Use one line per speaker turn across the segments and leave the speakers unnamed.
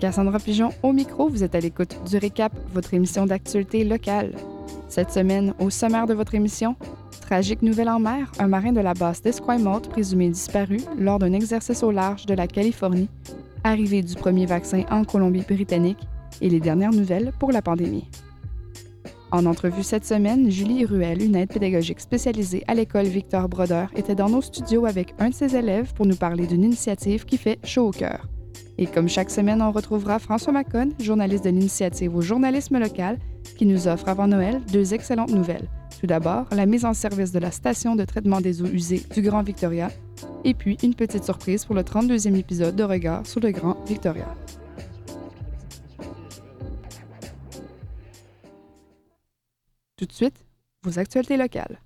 Cassandra Pigeon au micro, vous êtes à l'écoute du Récap, votre émission d'actualité locale. Cette semaine, au sommaire de votre émission, tragique nouvelle en mer, un marin de la base d'Esquimalt présumé disparu lors d'un exercice au large de la Californie, arrivée du premier vaccin en Colombie-Britannique et les dernières nouvelles pour la pandémie. En entrevue cette semaine, Julie Ruel, une aide pédagogique spécialisée à l'école Victor Brodeur, était dans nos studios avec un de ses élèves pour nous parler d'une initiative qui fait chaud au cœur. Et comme chaque semaine, on retrouvera François Macon, journaliste de l'initiative au journalisme local, qui nous offre avant Noël deux excellentes nouvelles. Tout d'abord, la mise en service de la station de traitement des eaux usées du Grand Victoria, et puis une petite surprise pour le 32e épisode de Regard sur le Grand Victoria. Tout de suite, vos actualités locales.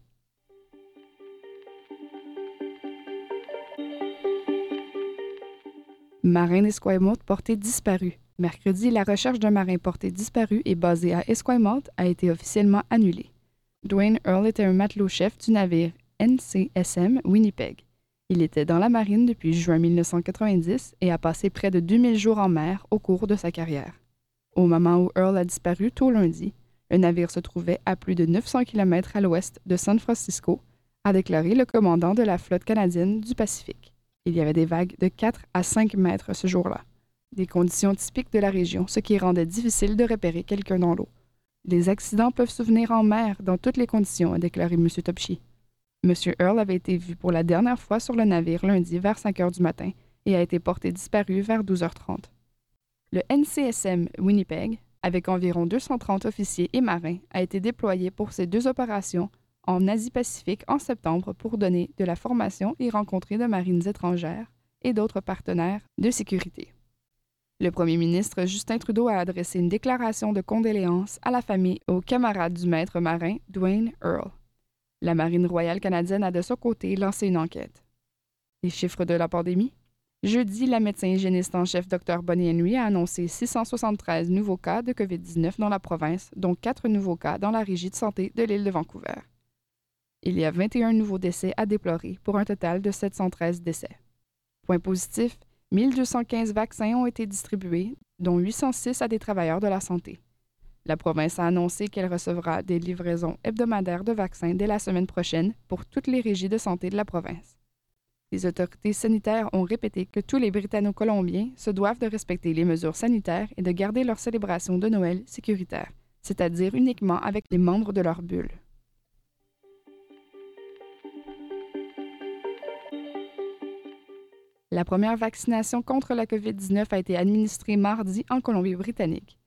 Marin d'Esquimalt porté disparu. Mercredi, la recherche d'un marin porté disparu et basé à Esquimalt a été officiellement annulée. Dwayne Earl était un matelot-chef du navire NCSM Winnipeg. Il était dans la marine depuis juin 1990 et a passé près de 2000 jours en mer au cours de sa carrière. Au moment où Earl a disparu tôt lundi, le navire se trouvait à plus de 900 km à l'ouest de San Francisco, a déclaré le commandant de la flotte canadienne du Pacifique. Il y avait des vagues de 4 à 5 mètres ce jour-là. Des conditions typiques de la région, ce qui rendait difficile de repérer quelqu'un dans l'eau. Les accidents peuvent survenir en mer dans toutes les conditions, a déclaré M. Topchi. M. Earl avait été vu pour la dernière fois sur le navire lundi vers 5 heures du matin et a été porté disparu vers 12h30. Le NCSM Winnipeg, avec environ 230 officiers et marins, a été déployé pour ces deux opérations en Asie-Pacifique en septembre pour donner de la formation et rencontrer de marines étrangères et d'autres partenaires de sécurité. Le premier ministre Justin Trudeau a adressé une déclaration de condoléances à la famille et aux camarades du maître marin Dwayne Earl. La Marine royale canadienne a de son côté lancé une enquête. Les chiffres de la pandémie? Jeudi, la médecin hygiéniste en chef Dr Bonnie Henry a annoncé 673 nouveaux cas de COVID-19 dans la province, dont quatre nouveaux cas dans la régie de santé de l'île de Vancouver. Il y a 21 nouveaux décès à déplorer pour un total de 713 décès. Point positif, 1215 vaccins ont été distribués, dont 806 à des travailleurs de la santé. La province a annoncé qu'elle recevra des livraisons hebdomadaires de vaccins dès la semaine prochaine pour toutes les régies de santé de la province. Les autorités sanitaires ont répété que tous les Britanno-Colombiens se doivent de respecter les mesures sanitaires et de garder leur célébration de Noël sécuritaire, c'est-à-dire uniquement avec les membres de leur bulle. La première vaccination contre la COVID-19 a été administrée mardi en Colombie-Britannique.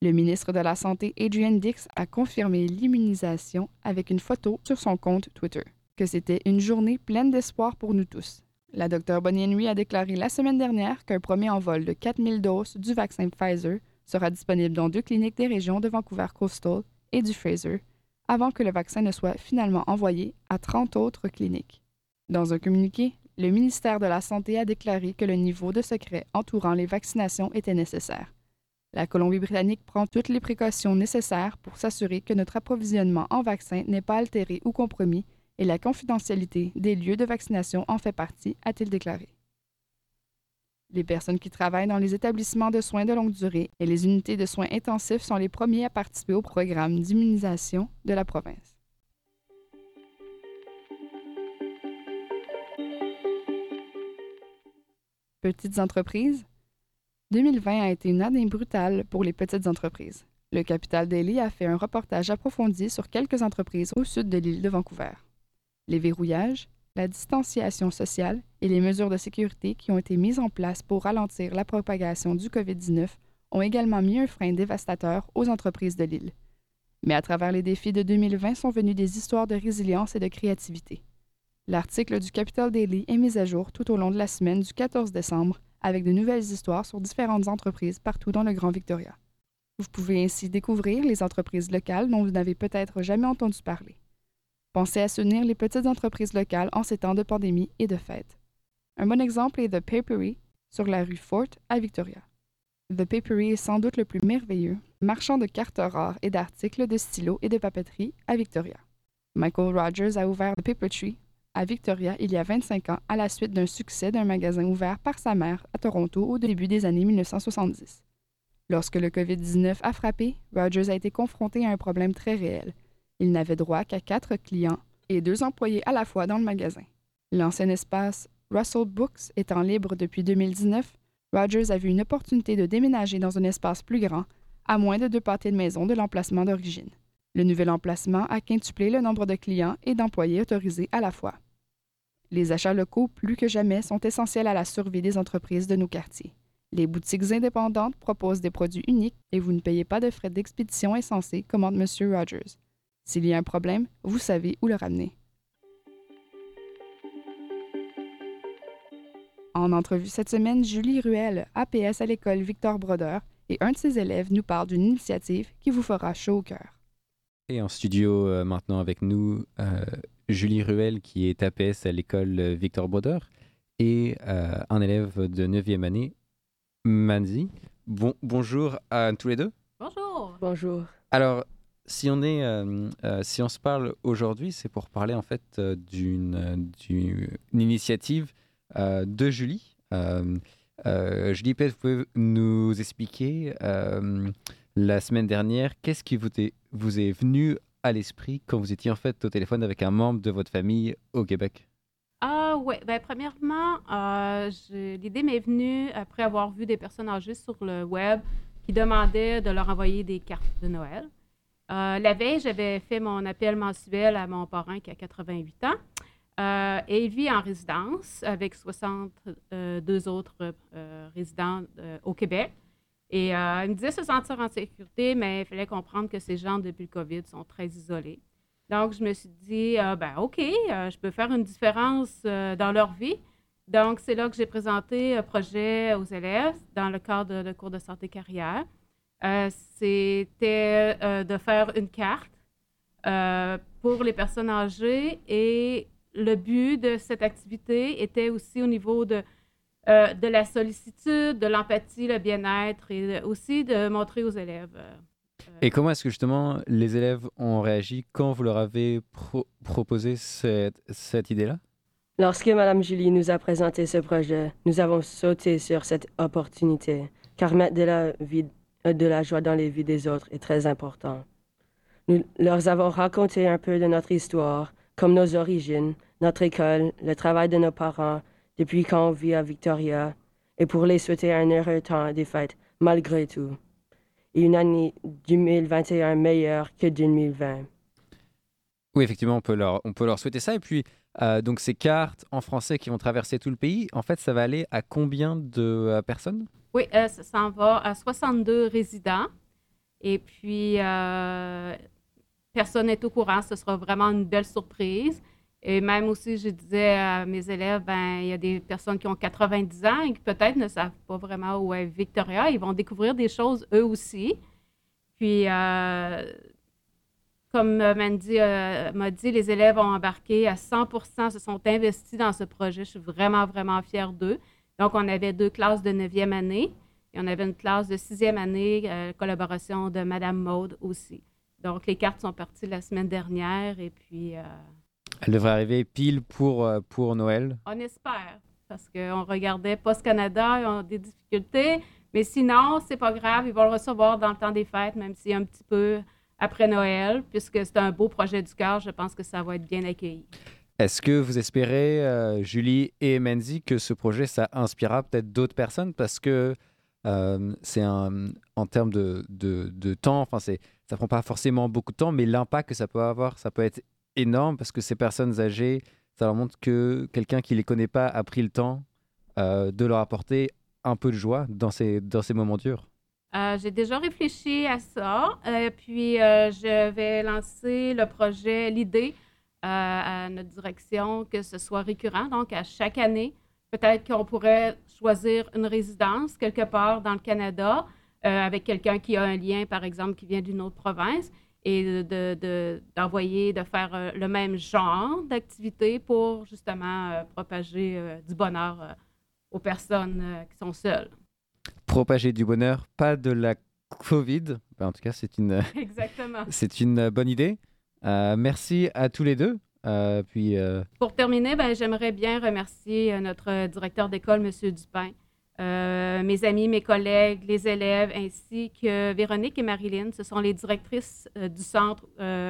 Le ministre de la Santé, Adrian Dix, a confirmé l'immunisation avec une photo sur son compte Twitter, que c'était une journée pleine d'espoir pour nous tous. La Dr Bonnie Henry a déclaré la semaine dernière qu'un premier envol de 4000 doses du vaccin Pfizer sera disponible dans deux cliniques des régions de Vancouver Coastal et du Fraser, avant que le vaccin ne soit finalement envoyé à 30 autres cliniques. Dans un communiqué, le ministère de la Santé a déclaré que le niveau de secret entourant les vaccinations était nécessaire. La Colombie-Britannique prend toutes les précautions nécessaires pour s'assurer que notre approvisionnement en vaccins n'est pas altéré ou compromis et la confidentialité des lieux de vaccination en fait partie, a-t-il déclaré. Les personnes qui travaillent dans les établissements de soins de longue durée et les unités de soins intensifs sont les premiers à participer au programme d'immunisation de la province. Petites entreprises. 2020 a été une année brutale pour les petites entreprises. Le Capital Daily a fait un reportage approfondi sur quelques entreprises au sud de l'île de Vancouver. Les verrouillages, la distanciation sociale et les mesures de sécurité qui ont été mises en place pour ralentir la propagation du COVID-19 ont également mis un frein dévastateur aux entreprises de l'île. Mais à travers les défis de 2020 sont venues des histoires de résilience et de créativité. L'article du Capital Daily est mis à jour tout au long de la semaine du 14 décembre avec de nouvelles histoires sur différentes entreprises partout dans le Grand Victoria. Vous pouvez ainsi découvrir les entreprises locales dont vous n'avez peut-être jamais entendu parler. Pensez à soutenir les petites entreprises locales en ces temps de pandémie et de fête. Un bon exemple est The Papery sur la rue Fort à Victoria. The Papery est sans doute le plus merveilleux marchand de cartes rares et d'articles de stylos et de papeterie à Victoria. Michael Rogers a ouvert The Paper Tree à Victoria il y a 25 ans à la suite d'un succès d'un magasin ouvert par sa mère à Toronto au début des années 1970. Lorsque le COVID-19 a frappé, Rogers a été confronté à un problème très réel. Il n'avait droit qu'à quatre clients et deux employés à la fois dans le magasin. L'ancien espace Russell Books étant libre depuis 2019, Rogers a vu une opportunité de déménager dans un espace plus grand, à moins de deux pâtés de maison de l'emplacement d'origine. Le nouvel emplacement a quintuplé le nombre de clients et d'employés autorisés à la fois. Les achats locaux, plus que jamais, sont essentiels à la survie des entreprises de nos quartiers. Les boutiques indépendantes proposent des produits uniques et vous ne payez pas de frais d'expédition insensés, commande M. Rogers. S'il y a un problème, vous savez où le ramener. En entrevue cette semaine, Julie Ruel, APS à l'école Victor Brodeur, et un de ses élèves nous parle d'une initiative qui vous fera chaud au cœur.
Et en studio euh, maintenant avec nous, euh, Julie Ruel, qui est APS à l'école Victor Brodeur, et euh, un élève de 9e année, Manzi. Bon, bonjour à tous les deux.
Bonjour.
Bonjour.
Alors, si on, est, si on se parle aujourd'hui, c'est pour parler en fait d'une initiative de Julie. Julie, peut-être vous pouvez nous expliquer la semaine dernière, qu'est-ce qui vous est, vous est venu à l'esprit quand vous étiez en fait au téléphone avec un membre de votre famille au Québec?
Ah oui, ben, premièrement, euh, l'idée m'est venue après avoir vu des personnes âgées sur le web qui demandaient de leur envoyer des cartes de Noël. Euh, la veille, j'avais fait mon appel mensuel à mon parrain qui a 88 ans. Euh, et il vit en résidence avec 62 autres résidents au Québec. Et euh, il me disait se sentir en sécurité, mais il fallait comprendre que ces gens, depuis le COVID, sont très isolés. Donc, je me suis dit, euh, ben OK, euh, je peux faire une différence dans leur vie. Donc, c'est là que j'ai présenté un projet aux élèves dans le cadre de, cours de santé carrière. C'était de faire une carte pour les personnes âgées et le but de cette activité était aussi au niveau de euh, de la sollicitude, de l'empathie, le bien-être et aussi de montrer aux élèves. Euh,
et comment est-ce que justement les élèves ont réagi quand vous leur avez proposé cette, cette idée-là?
Lorsque Mme Julie nous a présenté ce projet, nous avons sauté sur cette opportunité, car mettre de la, vie, euh, de la joie dans les vies des autres est très important. Nous leur avons raconté un peu de notre histoire, comme nos origines, notre école, le travail de nos parents depuis qu'on vit à Victoria et pour les souhaiter un heureux temps des fêtes malgré tout. Et une année 2021 meilleure que 2020.
Oui, effectivement, on peut leur, on peut leur souhaiter ça. Et puis, euh, donc ces cartes en français qui vont traverser tout le pays, en fait, ça va aller à combien de euh, personnes?
Oui, euh, ça s'en va à 62 résidents. Et puis, personne n'est au courant. Ce sera vraiment une belle surprise. Et même aussi, je disais à mes élèves, ben, il y a des personnes qui ont 90 ans et qui peut-être ne savent pas vraiment où est Victoria. Ils vont découvrir des choses eux aussi. Puis, euh, comme Mandy euh, m'a dit, les élèves ont embarqué à 100 se sont investis dans ce projet. Je suis vraiment, vraiment fière d'eux. Donc, on avait deux classes de 9e année et on avait une classe de 6e année, euh, collaboration de Madame Maude aussi. Donc, les cartes sont parties la semaine dernière et puis
elle devrait arriver pile pour, euh, pour Noël.
On espère, parce qu'on regardait Post Canada, ils ont des difficultés. Mais sinon, c'est pas grave, ils vont le recevoir dans le temps des fêtes, même si un petit peu après Noël, puisque c'est un beau projet du cœur, je pense que ça va être bien accueilli.
Est-ce que vous espérez, euh, Julie et Menzi, que ce projet, ça inspirera peut-être d'autres personnes? Parce que euh, c'est un, en termes de, de, de temps, enfin, ça prend pas forcément beaucoup de temps, mais l'impact que ça peut avoir, ça peut être énorme parce que ces personnes âgées, ça leur montre que quelqu'un qui les connaît pas a pris le temps euh, de leur apporter un peu de joie dans ces, dans ces moments durs.
Euh, j'ai déjà réfléchi à ça, euh, puis je vais lancer le projet, l'idée à notre direction que ce soit récurrent, donc à chaque année. Peut-être qu'on pourrait choisir une résidence quelque part dans le Canada avec quelqu'un qui a un lien, par exemple, qui vient d'une autre province et d'envoyer, de, faire euh, le même genre d'activité pour justement euh, propager euh, du bonheur aux personnes qui sont seules.
Propager du bonheur, pas de la COVID. Ben, en tout cas, c'est une, c'est une bonne idée. merci à tous les deux. puis,
Pour terminer, ben, j'aimerais bien remercier notre directeur d'école, M. Dupin, mes amis, mes collègues, les élèves, ainsi que Véronique et Marilyn. Ce sont les directrices du centre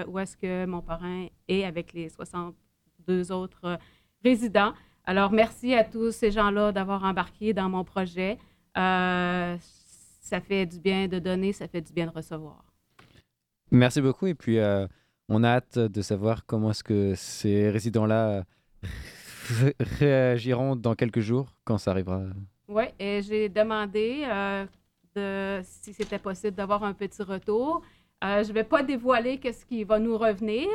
où est-ce que mon parrain est avec les 62 autres résidents. Alors, merci à tous ces gens-là d'avoir embarqué dans mon projet. Euh, ça fait du bien de donner, ça fait du bien de recevoir.
Merci beaucoup. Et puis, euh, on a hâte de savoir comment est-ce que ces résidents-là réagiront dans quelques jours, quand ça arrivera.
Oui, et j'ai demandé euh, de, si c'était possible d'avoir un petit retour. je ne vais pas dévoiler ce qui va nous revenir,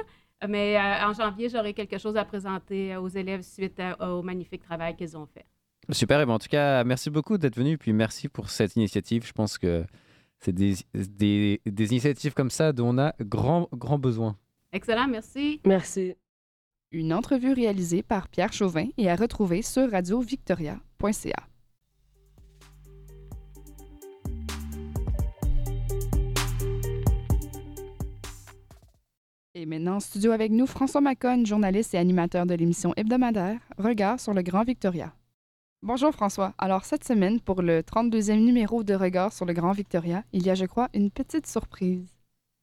mais en janvier, j'aurai quelque chose à présenter aux élèves suite au magnifique travail qu'ils ont fait.
Super, et ben, en tout cas, merci beaucoup d'être venu, puis merci pour cette initiative. Je pense que c'est des, des, des, initiatives comme ça dont on a grand, grand besoin.
Excellent, merci.
Merci.
Une entrevue réalisée par Pierre Chauvin et à retrouver sur radiovictoria.ca. Et maintenant, en studio avec nous, François Macon, journaliste et animateur de l'émission hebdomadaire Regard sur le Grand Victoria. Bonjour François. Alors cette semaine, pour le 32e numéro de Regard sur le Grand Victoria, il y a, je crois, une petite surprise.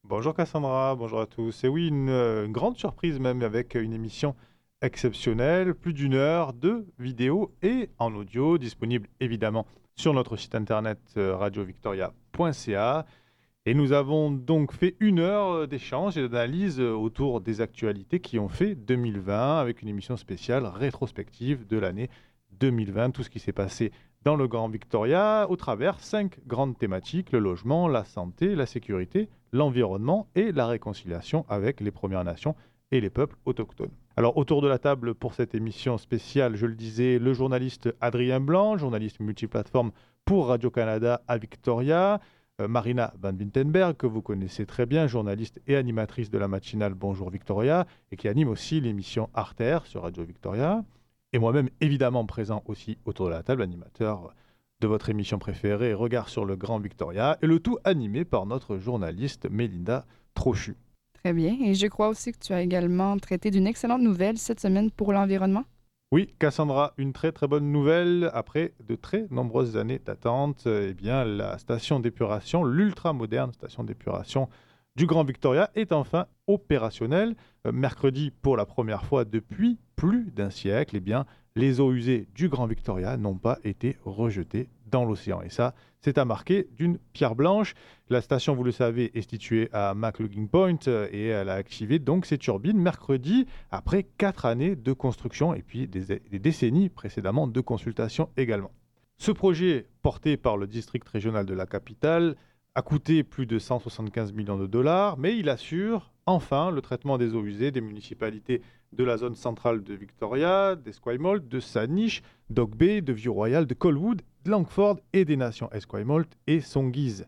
Bonjour Cassandra, bonjour à tous. Et oui, une, euh, grande surprise même avec une émission exceptionnelle, plus d'une heure de vidéo et en audio, disponible évidemment sur notre site internet euh, radiovictoria.ca. Et nous avons donc fait une heure euh, d'échange et d'analyse autour des actualités qui ont fait 2020 avec une émission spéciale rétrospective de l'année 2020, tout ce qui s'est passé dans le Grand Victoria au travers cinq grandes thématiques, le logement, la santé, la sécurité, l'environnement et la réconciliation avec les Premières Nations et les peuples autochtones. Alors autour de la table pour cette émission spéciale, je le disais, le journaliste Adrien Blanc, journaliste multiplateforme pour Radio-Canada à Victoria, euh, Marina Van Wintenberg, que vous connaissez très bien, journaliste et animatrice de la matinale Bonjour Victoria, et qui anime aussi l'émission Arter sur Radio Victoria et moi-même évidemment présent aussi autour de la table, animateur de votre émission préférée, Regard sur le Grand Victoria, et le tout animé par notre journaliste Mélinda Trochu.
Très bien, et je crois aussi que tu as également traité d'une excellente nouvelle cette semaine pour l'environnement.
Oui, Cassandra, une très très bonne nouvelle. Après de très nombreuses années d'attente, eh bien, la station d'épuration, l'ultra moderne station d'épuration du Grand Victoria est enfin opérationnelle. Euh, mercredi, pour la première fois depuis plus d'un siècle, eh bien, les eaux usées du Grand Victoria n'ont pas été rejetées dans l'océan. Et ça, c'est à marquer d'une pierre blanche. La station, vous le savez, est située à McLoughlin Point euh, et elle a activé donc ses turbines mercredi après quatre années de construction et puis des, des décennies précédemment de consultation également. Ce projet, porté par le district régional de la capitale, a coûté plus de 175 millions de dollars, mais il assure enfin le traitement des eaux usées des municipalités de la zone centrale de Victoria, d'Esquimalt, de Saanich, d'Oak Bay, de Vieux-Royal, de Colwood, de Langford et des nations Esquimalt et Songhees.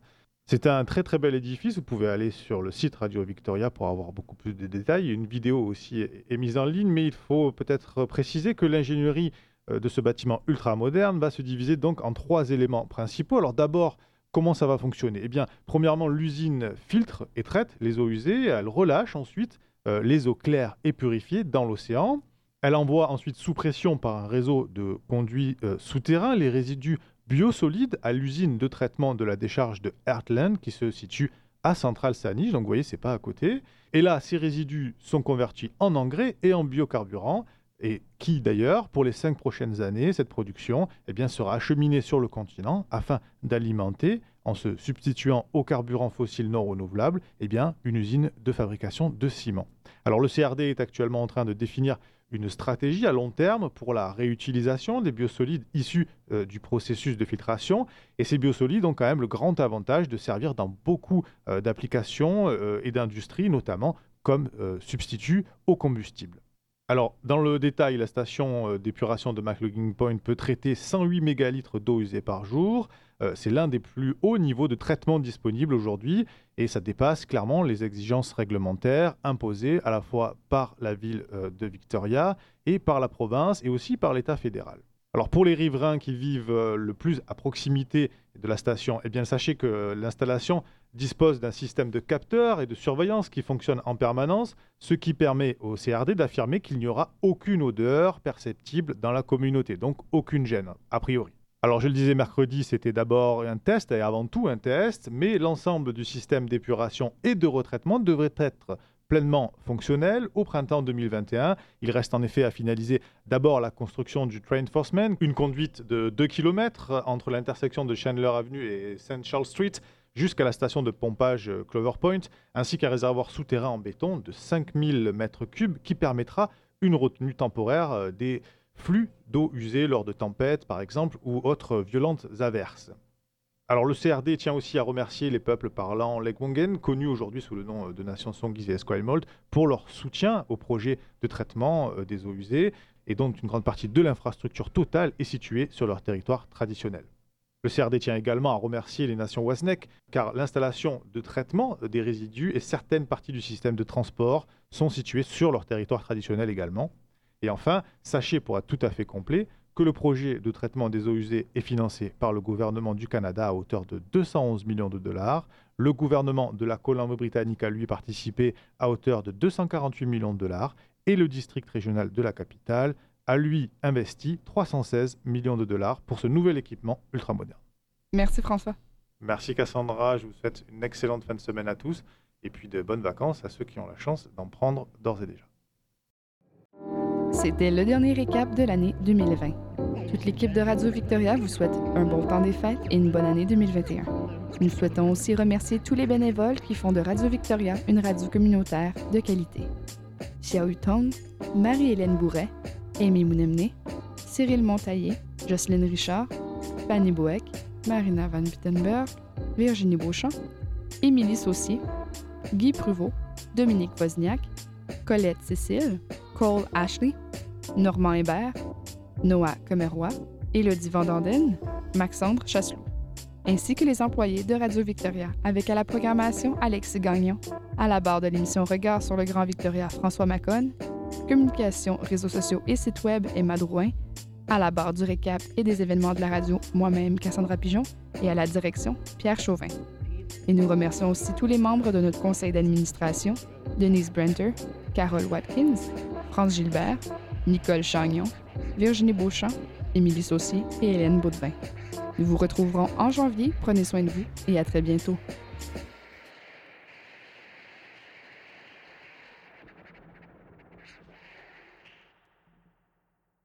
C'est un très très bel édifice. Vous pouvez aller sur le site Radio Victoria pour avoir beaucoup plus de détails. Une vidéo aussi est mise en ligne, mais il faut peut-être préciser que l'ingénierie euh, de ce bâtiment ultra moderne va se diviser donc en trois éléments principaux. Alors d'abord, Comment ça va fonctionner Eh bien, premièrement, l'usine filtre et traite les eaux usées. Elle relâche ensuite euh, les eaux claires et purifiées dans l'océan. Elle envoie ensuite sous pression par un réseau de conduits euh, souterrains les résidus biosolides à l'usine de traitement de la décharge de Heartland qui se situe à Central Saanich. Donc vous voyez, c'est pas à côté. Et là, ces résidus sont convertis en engrais et en biocarburant et qui d'ailleurs, pour les cinq prochaines années, cette production eh sera acheminée sur le continent afin d'alimenter, en se substituant aux carburants fossiles non renouvelables, eh une usine de fabrication de ciment. Alors le CRD est actuellement en train de définir une stratégie à long terme pour la réutilisation des biosolides issus euh, du processus de filtration. Et ces biosolides ont quand même le grand avantage de servir dans beaucoup euh, d'applications euh, et d'industries, notamment comme substitut au combustible. Alors, dans le détail, la station euh, d'épuration de McLaughlin Point peut traiter 108 mégalitres d'eau usée par jour. Euh, c'est l'un des plus hauts niveaux de traitement disponibles aujourd'hui et ça dépasse clairement les exigences réglementaires imposées à la fois par la ville euh, de Victoria et par la province et aussi par l'État fédéral. Alors pour les riverains qui vivent le plus à proximité de la station, eh sachez que l'installation dispose d'un système de capteurs et de surveillance qui fonctionne en permanence, ce qui permet au CRD d'affirmer qu'il n'y aura aucune odeur perceptible dans la communauté, donc aucune gêne, a priori. Alors je le disais mercredi, c'était d'abord un test et avant tout un test, mais l'ensemble du système d'épuration et de retraitement devrait être pleinement fonctionnel au printemps 2021. Il reste en effet à finaliser d'abord la construction du Train Enforcement, une conduite de 2 km entre l'intersection de Chandler Avenue et St. Charles Street jusqu'à la station de pompage Clover Point, ainsi qu'un réservoir souterrain en béton de 5000 m3 qui permettra une retenue temporaire euh, des flux d'eau usée lors de tempêtes, par exemple, ou autres violentes averses. Alors le CRD tient aussi à remercier les peuples parlants Legwongen, connus aujourd'hui sous le nom euh, de Nation Songis et Esquimalt, pour leur soutien au projet de traitement euh, des eaux usées, et dont une grande partie de l'infrastructure totale est située sur leur territoire traditionnel. Le CRD tient également à remercier les nations Wasnek, car l'installation de traitement des résidus et certaines parties du système de transport sont situées sur leur territoire traditionnel également. Et enfin, sachez pour être tout à fait complet que le projet de traitement des eaux usées est financé par le gouvernement du Canada à hauteur de 211 millions de dollars. Le gouvernement de la Colombie-Britannique a lui participé à hauteur de 248 millions de dollars et le district régional de la capitale a lui investi 316 millions de dollars pour ce nouvel équipement ultramoderne.
Merci François.
Merci Cassandra, je vous souhaite une excellente fin de semaine à tous et puis de bonnes vacances à ceux qui ont la chance d'en prendre d'ores et déjà.
C'était le dernier récap de l'année 2020. Toute l'équipe de Radio Victoria vous souhaite un bon temps des fêtes et une bonne année 2021. Nous souhaitons aussi remercier tous les bénévoles qui font de Radio Victoria une radio communautaire de qualité. Xiao Tong, Marie-Hélène Bourret, Amy Mounemné, Cyril Montaillé, Jocelyne Richard, Fanny Boeck, Marina Van Wittenberg, Virginie Beauchamp, Émilie Saucier, Guy Pruvot, Dominique Wozniak, Colette Cécile, Cole Ashley, Normand Hébert, Noah Comeroy, Élodie Vandanden, Maxandre Chasselou, ainsi que les employés de Radio Victoria, avec à la programmation Alexis Gagnon, à la barre de l'émission Regard sur le Grand Victoria François Macon, communication, réseaux sociaux et site web Emma Drouin, à la barre du récap et des événements de la radio moi-même Cassandra Pigeon et à la direction Pierre Chauvin. Et nous remercions aussi tous les membres de notre conseil d'administration, Denise Brenter, Carole Watkins, France Gilbert, Nicole Chagnon, Virginie Beauchamp, Émilie Saucier et Hélène Baudevin. Nous vous retrouverons en janvier. Prenez soin de vous et à très bientôt.